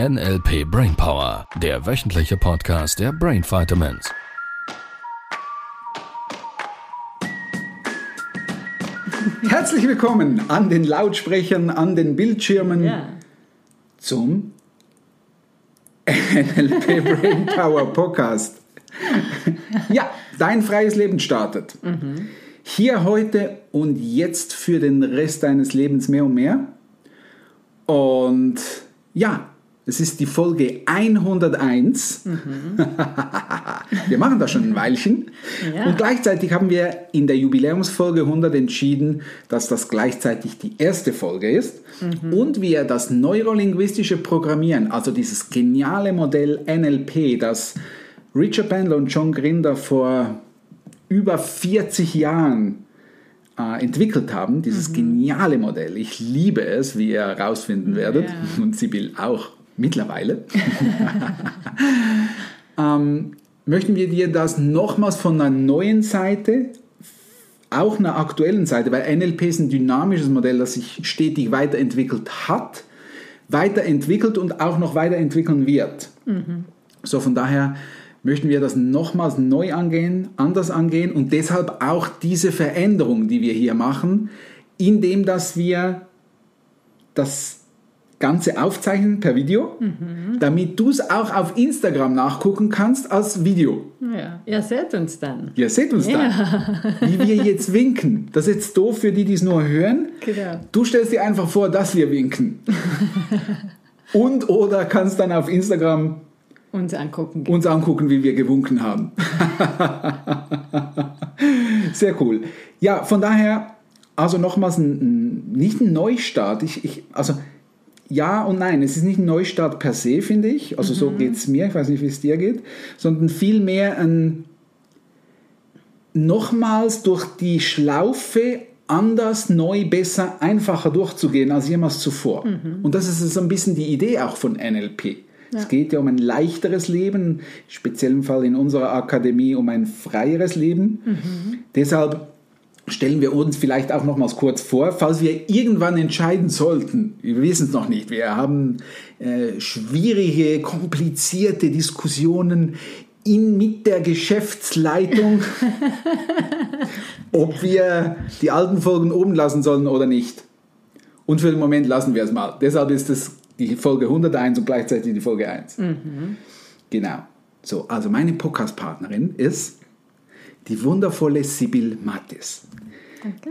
NLP Brainpower, der wöchentliche Podcast der Brain Vitamins. Herzlich willkommen an den Lautsprechern, an den Bildschirmen Ja. zum NLP Brainpower Podcast. Ja, dein freies Leben startet. Hier heute und jetzt für den Rest deines Lebens mehr und mehr. Und ja, es ist die Folge 101. wir machen das schon ein Weilchen. Ja. Und gleichzeitig haben wir in der Jubiläumsfolge 100 entschieden, dass das gleichzeitig die erste Folge ist. Und wir das neurolinguistische Programmieren, also dieses geniale Modell NLP, das Richard Bandler und John Grinder vor über 40 Jahren äh, entwickelt haben, dieses geniale Modell. Ich liebe es, wie ihr herausfinden werdet. Ja. Und Sibyl auch mittlerweile. ähm, möchten wir dir das nochmals von einer neuen Seite, auch einer aktuellen Seite, weil NLP ist ein dynamisches Modell, das sich stetig weiterentwickelt hat, weiterentwickelt und auch noch weiterentwickeln wird. So von daher möchten wir das nochmals neu angehen, anders angehen und deshalb auch diese Veränderung, die wir hier machen, indem dass wir das Ganze aufzeichnen per Video, damit du es auch auf Instagram nachgucken kannst als Video. Ja. Ihr seht uns dann. Ihr seht uns Ja. da, wie wir jetzt winken. Das ist jetzt doof für die, die es nur hören. Genau. Du stellst dir einfach vor, dass wir winken. Und oder kannst dann auf Instagram Uns angucken. uns angucken, wie wir gewunken haben. Sehr cool. Ja, von daher, also nochmals ein, nicht ein Neustart. Ich, ich, also ja und nein, es ist nicht ein Neustart per se, finde ich. Also so geht es mir, ich weiß nicht, wie es dir geht, sondern vielmehr ein nochmals durch die Schlaufe anders, neu, besser, einfacher durchzugehen als jemals zuvor. Und das ist so ein bisschen die Idee auch von NLP. Es geht ja um ein leichteres Leben, im speziellen Fall in unserer Akademie um ein freieres Leben. Deshalb stellen wir uns vielleicht auch nochmals kurz vor, falls wir irgendwann entscheiden sollten, wir wissen es noch nicht, wir haben äh, schwierige, komplizierte Diskussionen in, mit der Geschäftsleitung, ob wir die alten Folgen oben lassen sollen oder nicht. Und für den Moment lassen wir es mal. Deshalb ist es die Folge 101 und gleichzeitig die Folge 1. Genau. So, also meine Podcast-Partnerin ist die wundervolle Sibyl Mattis. Danke.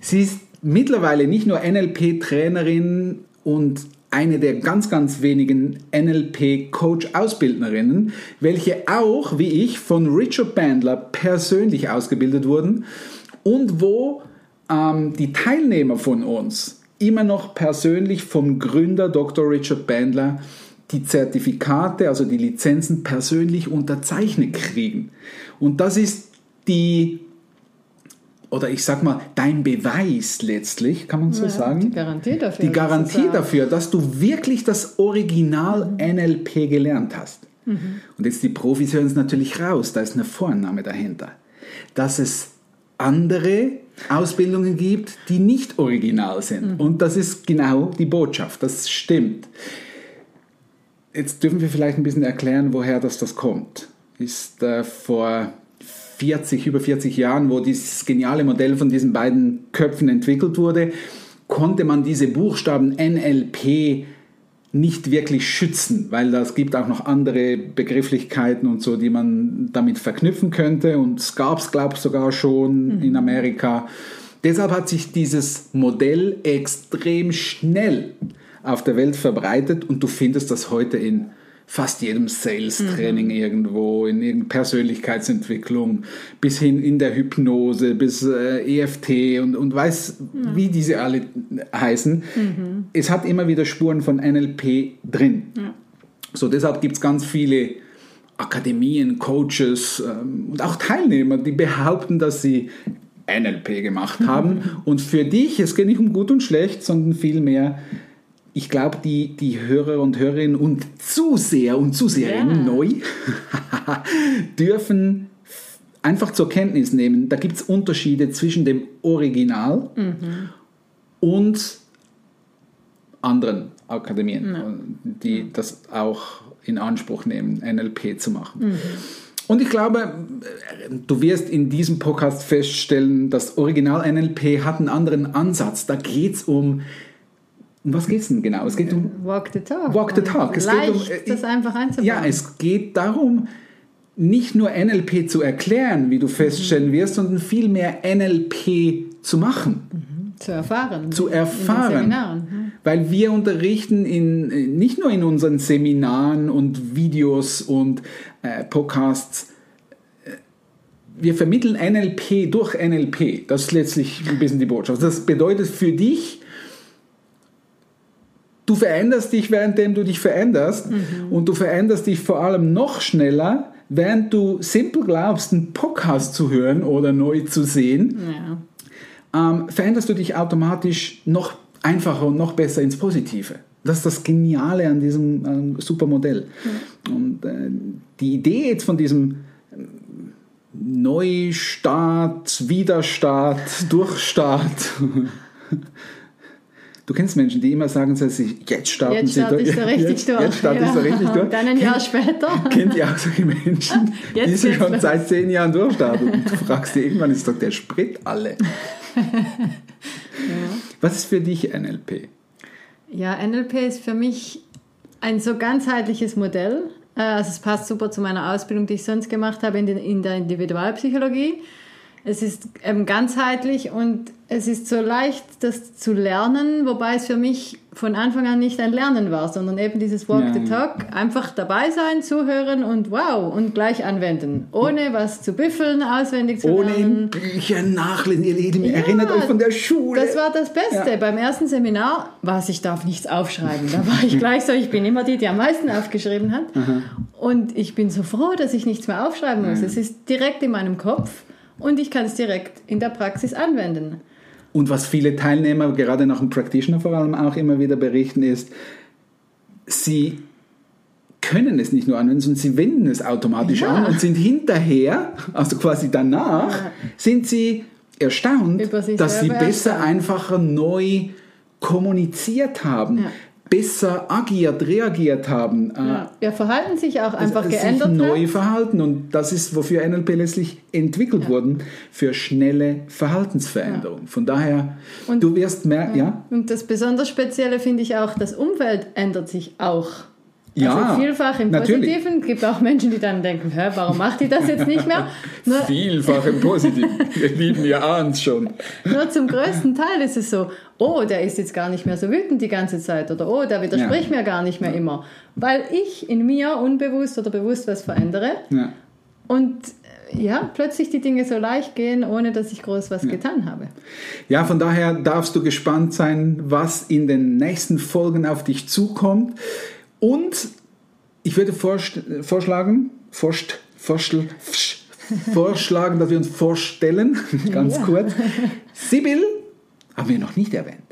Sie ist mittlerweile nicht nur NLP-Trainerin und eine der ganz, ganz wenigen NLP-Coach-Ausbildnerinnen, welche auch, wie ich, von Richard Bandler persönlich ausgebildet wurden und wo ähm, die Teilnehmer von uns immer noch persönlich vom Gründer Dr. Richard Bandler die Zertifikate, also die Lizenzen persönlich unterzeichnet kriegen. Und das ist die oder ich sag mal, dein Beweis letztlich, kann man so Ja, sagen? Die Garantie dafür. Die Garantie dafür, dass du wirklich das Original NLP gelernt hast. Und jetzt die Profis hören es natürlich raus, da ist eine Vorname dahinter. Dass es andere Ausbildungen gibt, die nicht original sind. Und das ist genau die Botschaft, das stimmt. Jetzt dürfen wir vielleicht ein bisschen erklären, woher das, das kommt. Ist äh, vor 40, über 40 Jahren, wo dieses geniale Modell von diesen beiden Köpfen entwickelt wurde, konnte man diese Buchstaben NLP nicht wirklich schützen, weil das gibt auch noch andere Begrifflichkeiten und so, die man damit verknüpfen könnte und es gab es, glaube ich, sogar schon in Amerika. Deshalb hat sich dieses Modell extrem schnell auf der Welt verbreitet und du findest das heute in fast jedem Sales-Training irgendwo, in irgendeiner Persönlichkeitsentwicklung, bis hin in der Hypnose, bis äh, EFT und, und weiß, wie diese alle heißen. Es hat immer wieder Spuren von NLP drin. So, deshalb gibt es ganz viele Akademien, Coaches ähm, und auch Teilnehmer, die behaupten, dass sie NLP gemacht haben. Und für dich, es geht nicht um gut und schlecht, sondern vielmehr, ich glaube, die, die Hörer und Hörerinnen und Zuseher und Zuseherinnen Ja. neu dürfen einfach zur Kenntnis nehmen, da gibt es Unterschiede zwischen dem Original und anderen Akademien, die das auch in Anspruch nehmen, NLP zu machen. Und ich glaube, du wirst in diesem Podcast feststellen, das Original NLP hat einen anderen Ansatz. Da geht es um, um was geht es denn genau? Es geht um Walk the talk. Walk the talk. Es geht Leicht, um, äh, das einfach einzubauen. Ja, es geht darum, nicht nur NLP zu erklären, wie du feststellen wirst, sondern vielmehr NLP zu machen, zu erfahren. zu erfahren. Seminaren. hm. Weil wir unterrichten in, nicht nur in unseren Seminaren und Videos und äh, Podcasts, äh, wir vermitteln NLP durch NLP. Das ist letztlich ein bisschen die Botschaft. Das bedeutet für dich, du veränderst dich, währenddem du dich veränderst und du veränderst dich vor allem noch schneller, während du simpel glaubst, einen Podcast zu hören oder neu zu sehen Ja. ähm, veränderst du dich automatisch noch einfacher und noch besser ins Positive. Das ist das Geniale an diesem ähm, super Modell. Und äh, die Idee jetzt von diesem ähm, Neustart, Widerstart, Durchstart. Du kennst Menschen, die immer sagen, dass sie jetzt starten Jetzt sie starte durch. ich so richtig jetzt, durch. Jetzt starte ich so Ja. richtig durch. Und dann ein Jahr später. Kennt ihr auch solche Menschen, die Jetzt sie geht's schon los. seit zehn Jahren durchstarten? Und du fragst dir irgendwann, ist doch der Sprit alle. Was ist für dich NLP? Ja, NLP ist für mich ein so ganzheitliches Modell. Äh, Also es passt super zu meiner Ausbildung, die ich sonst gemacht habe in, den, in der Individualpsychologie. Es ist ähm, ganzheitlich und es ist so leicht, das zu lernen, wobei es für mich von Anfang an nicht ein Lernen war, sondern eben dieses Walk Ja, the ja. Talk. Einfach dabei sein, zuhören und wow, und gleich anwenden. Ohne was zu büffeln, auswendig zu Ohne lernen. in Büchern nachlesen. Ihr Lieben, Ja, erinnert euch von der Schule. Das war das Beste. Ja. Beim ersten Seminar war es, ich darf nichts aufschreiben. Da war ich gleich so, ich bin immer die, die am meisten aufgeschrieben hat. Und ich bin so froh, dass ich nichts mehr aufschreiben muss. Es ist direkt in meinem Kopf und ich kann es direkt in der Praxis anwenden. Und was viele Teilnehmer, gerade nach dem Practitioner vor allem auch immer wieder berichten, ist, sie können es nicht nur anwenden, sondern sie wenden es automatisch Ja. an und sind hinterher, also quasi danach, Ja. sind sie erstaunt, dass sie besser, erstaunt. einfacher, neu kommuniziert haben, Ja. Besser agiert, reagiert haben. Ja. ja, Verhalten sich auch einfach sich geändert neu hat. verhalten und das ist, wofür NLP letztlich entwickelt wurden, für schnelle Verhaltensveränderung. Von daher, Und- du wirst merken, ja, Und das besonders Spezielle finde ich auch, das Umfeld ändert sich auch. Ja, also vielfach im natürlich. Positiven. Es gibt auch Menschen, die dann denken, Hä, warum macht die das jetzt nicht mehr? Nur, vielfach im Positiven. Wir lieben ja ahnt schon. Nur zum größten Teil ist es so, oh, der ist jetzt gar nicht mehr so wütend die ganze Zeit oder oh, der widerspricht mir gar nicht mehr immer, weil ich in mir unbewusst oder bewusst was verändere Ja. und äh, ja, plötzlich die Dinge so leicht gehen, ohne dass ich groß was getan habe. ja, von daher darfst du gespannt sein, was in den nächsten Folgen auf dich zukommt. Und ich würde vorst vorschlagen, forst, forstel, fsch, vorschlagen, dass wir uns vorstellen, ganz Ja. kurz. Sibyl haben wir noch nicht erwähnt.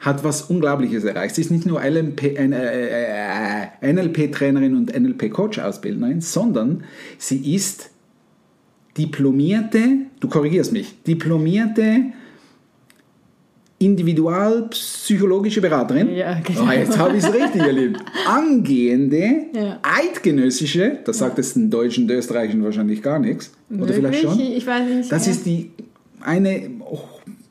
Hat was Unglaubliches erreicht. Sie ist nicht nur äh, äh, äh, NLP-Trainerin und NLP-Coach-Ausbildnerin, sondern sie ist diplomierte, du korrigierst mich, diplomierte individualpsychologische Beraterin. Ja, genau. oh, jetzt habe ich es richtig, Lieben. Angehende, Ja. eidgenössische, das sagt es den Deutschen und Österreichischen wahrscheinlich gar nichts. Oder vielleicht schon. Ich weiß nicht. Das ja. ist die eine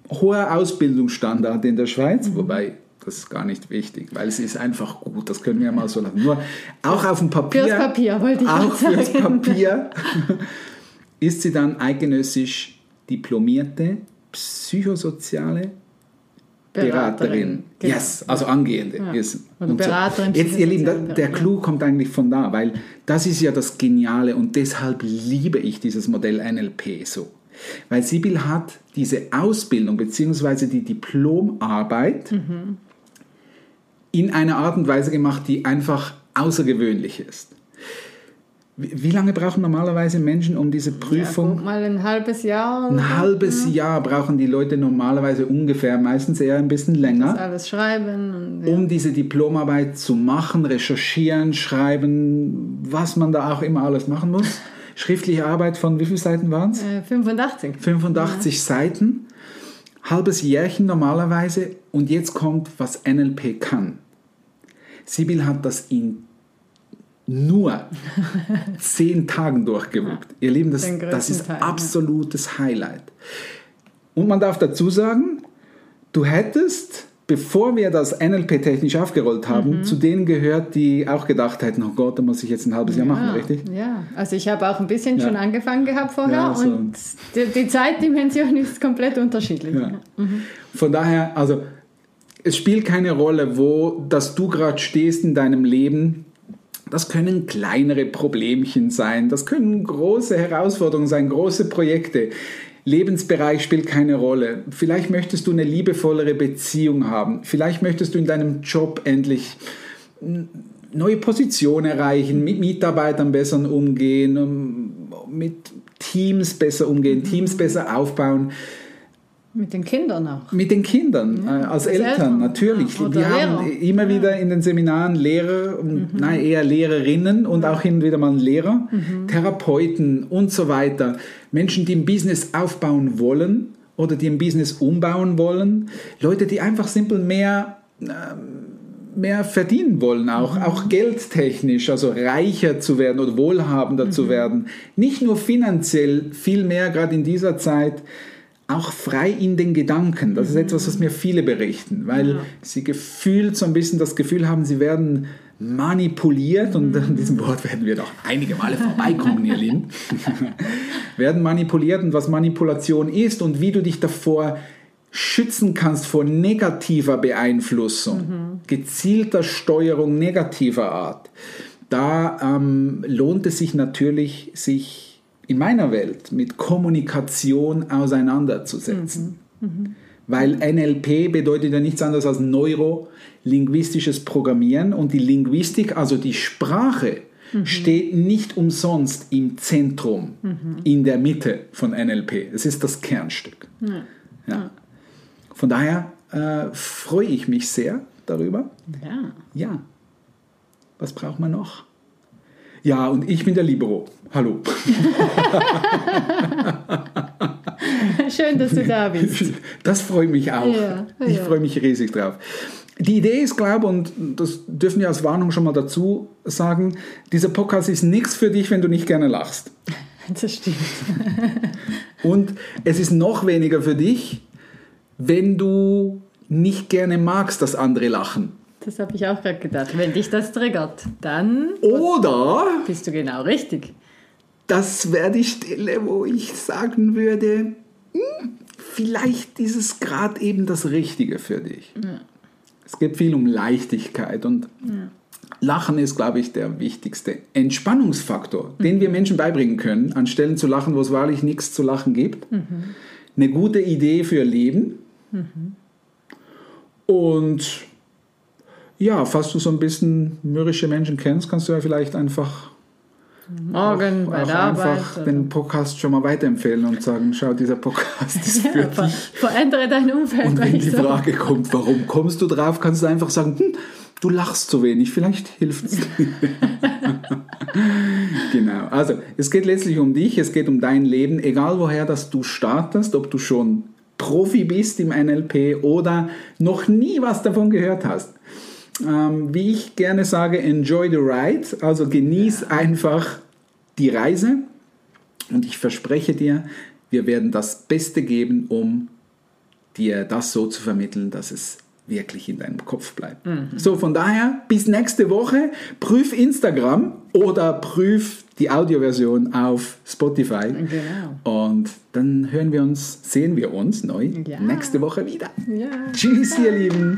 hohe Ausbildungsstandard in der Schweiz, Mhm. wobei das ist gar nicht wichtig, weil es ist einfach gut, das können wir mal so lassen. Nur auch auf dem Papier, Fürs Papier, wollte ich auch gerade fürs sagen. Papier ist sie dann eidgenössisch diplomierte psychosoziale Beraterin. genau. Yes, also angehende. Ja. Yes. Und so. Beraterin, Jetzt, ihr Lieben, der. Clou kommt eigentlich von da, weil das ist ja das Geniale und deshalb liebe ich dieses Modell NLP so. Weil Sibyl hat diese Ausbildung bzw. die Diplomarbeit Mhm. in einer Art und Weise gemacht, die einfach außergewöhnlich ist. Wie lange brauchen normalerweise Menschen um diese Ja, Prüfung? guck mal ein halbes Jahr. oder Ein so. halbes Jahr brauchen die Leute normalerweise ungefähr, meistens eher ein bisschen Das länger, alles schreiben. Und, ja. um diese Diplomarbeit zu machen, recherchieren, schreiben, was man da auch immer alles machen muss. Schriftliche Arbeit von wie vielen Seiten waren es? Äh, 85. 85 Seiten. halbes Jährchen normalerweise und jetzt kommt, was NLP kann. Sibyl hat das in nur zehn Tagen durchgewuckt. Ihr Lieben, das, das ist Teil, ja. absolutes Highlight. Und man darf dazu sagen, du hättest, bevor wir das NLP-technisch aufgerollt haben, Mhm. zu denen gehört, die auch gedacht hätten, oh Gott, da muss ich jetzt ein halbes Jahr machen, ja, richtig? Ja, also ich habe auch ein bisschen Ja. schon angefangen gehabt vorher Ja, so. und die, die Zeitdimension ist komplett unterschiedlich. Ja. Von daher, also es spielt keine Rolle, wo, dass du gerade stehst in deinem Leben. Das können kleinere Problemchen sein, das können große Herausforderungen sein, große Projekte. Lebensbereich spielt keine Rolle. Vielleicht möchtest du eine liebevollere Beziehung haben. Vielleicht möchtest du in deinem Job endlich neue Position erreichen, mit Mitarbeitern besser umgehen, um- mit Teams besser umgehen, Teams besser aufbauen. Mit den Kindern auch. Mit den Kindern, äh, als Eltern, Eltern. natürlich. Ja, Wir haben Lehrer. immer wieder in den Seminaren Lehrer, und nein, eher Lehrerinnen und auch hin und wieder mal Lehrer, Therapeuten und so weiter. Menschen, die ein Business aufbauen wollen oder die ein Business umbauen wollen. Leute, die einfach simpel mehr mehr verdienen wollen, auch, auch geldtechnisch, also reicher zu werden oder wohlhabender zu werden. Nicht nur finanziell, viel mehr gerade in dieser Zeit, auch frei in den Gedanken. Das ist etwas, was mir viele berichten, weil sie gefühlt so ein bisschen das Gefühl haben, sie werden manipuliert und an diesem Wort werden wir doch einige Male vorbeikommen, ihr Lieben. werden manipuliert und was Manipulation ist und wie du dich davor schützen kannst vor negativer Beeinflussung, gezielter Steuerung negativer Art, da ähm, lohnt es sich natürlich, sich in meiner Welt mit Kommunikation auseinanderzusetzen. Weil NLP bedeutet ja nichts anderes als neurolinguistisches Programmieren und die Linguistik, also die Sprache, steht nicht umsonst im Zentrum, in der Mitte von NLP. Es ist das Kernstück. Ja. Von daher äh, freue ich mich sehr darüber. Ja. Ja. Was braucht man noch? Ja, und ich bin der Libero. Hallo. Schön, dass du da bist. Das freut mich auch. Ja, ich ja. freue mich riesig drauf. Die Idee ist, glaube und das dürfen wir als Warnung schon mal dazu sagen, dieser Podcast ist nichts für dich, wenn du nicht gerne lachst. Das stimmt. Und es ist noch weniger für dich, wenn du nicht gerne magst, dass andere lachen. Das habe ich auch gerade gedacht. Wenn dich das triggert, dann Oder bist du genau richtig. das wäre die Stelle, wo ich sagen würde, hm, vielleicht ist es gerade eben das Richtige für dich. Es geht viel um Leichtigkeit und Lachen ist, glaube ich, der wichtigste Entspannungsfaktor, den wir Menschen beibringen können, anstelle zu lachen, wo es wahrlich nichts zu lachen gibt. Eine gute Idee für ihr Leben. Und ja, falls du so ein bisschen mürrische Menschen kennst, kannst du ja vielleicht einfach Morgen bei auch der Arbeit. einfach oder- den Podcast schon mal weiterempfehlen und sagen, schau, dieser Podcast ist für ja, dich. verändere dein Umfeld. Und wenn die so- Frage kommt, warum kommst du drauf, kannst du einfach sagen, hm, du lachst zu wenig, vielleicht hilft es. genau, also es geht letztlich um dich, es geht um dein Leben, egal woher das du startest, ob du schon Profi bist im NLP oder noch nie was davon gehört hast. Ähm, wie ich gerne sage, enjoy the ride, also genieß einfach die Reise und ich verspreche dir, wir werden das Beste geben, um dir das so zu vermitteln, dass es wirklich in deinem Kopf bleibt. So, von daher, bis nächste Woche. Prüf Instagram oder prüf die Audioversion auf Spotify. Genau. Und dann hören wir uns, sehen wir uns neu Ja. nächste Woche wieder. Ja. Tschüss, ihr Lieben.